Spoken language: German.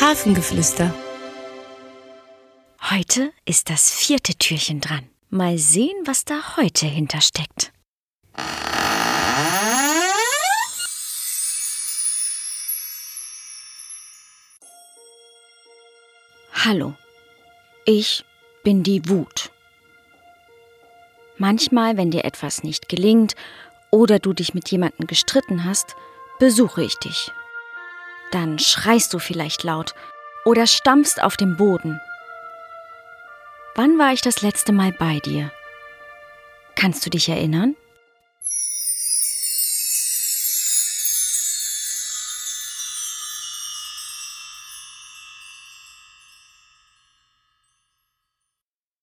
Hafengeflüster. Heute ist das vierte Türchen dran. Mal sehen, was da heute hintersteckt. Hallo, ich bin die Wut. Manchmal, wenn dir etwas nicht gelingt oder du dich mit jemandem gestritten hast, besuche ich dich. Dann schreist du vielleicht laut oder stampfst auf dem Boden. Wann war ich das letzte Mal bei dir? Kannst du dich erinnern?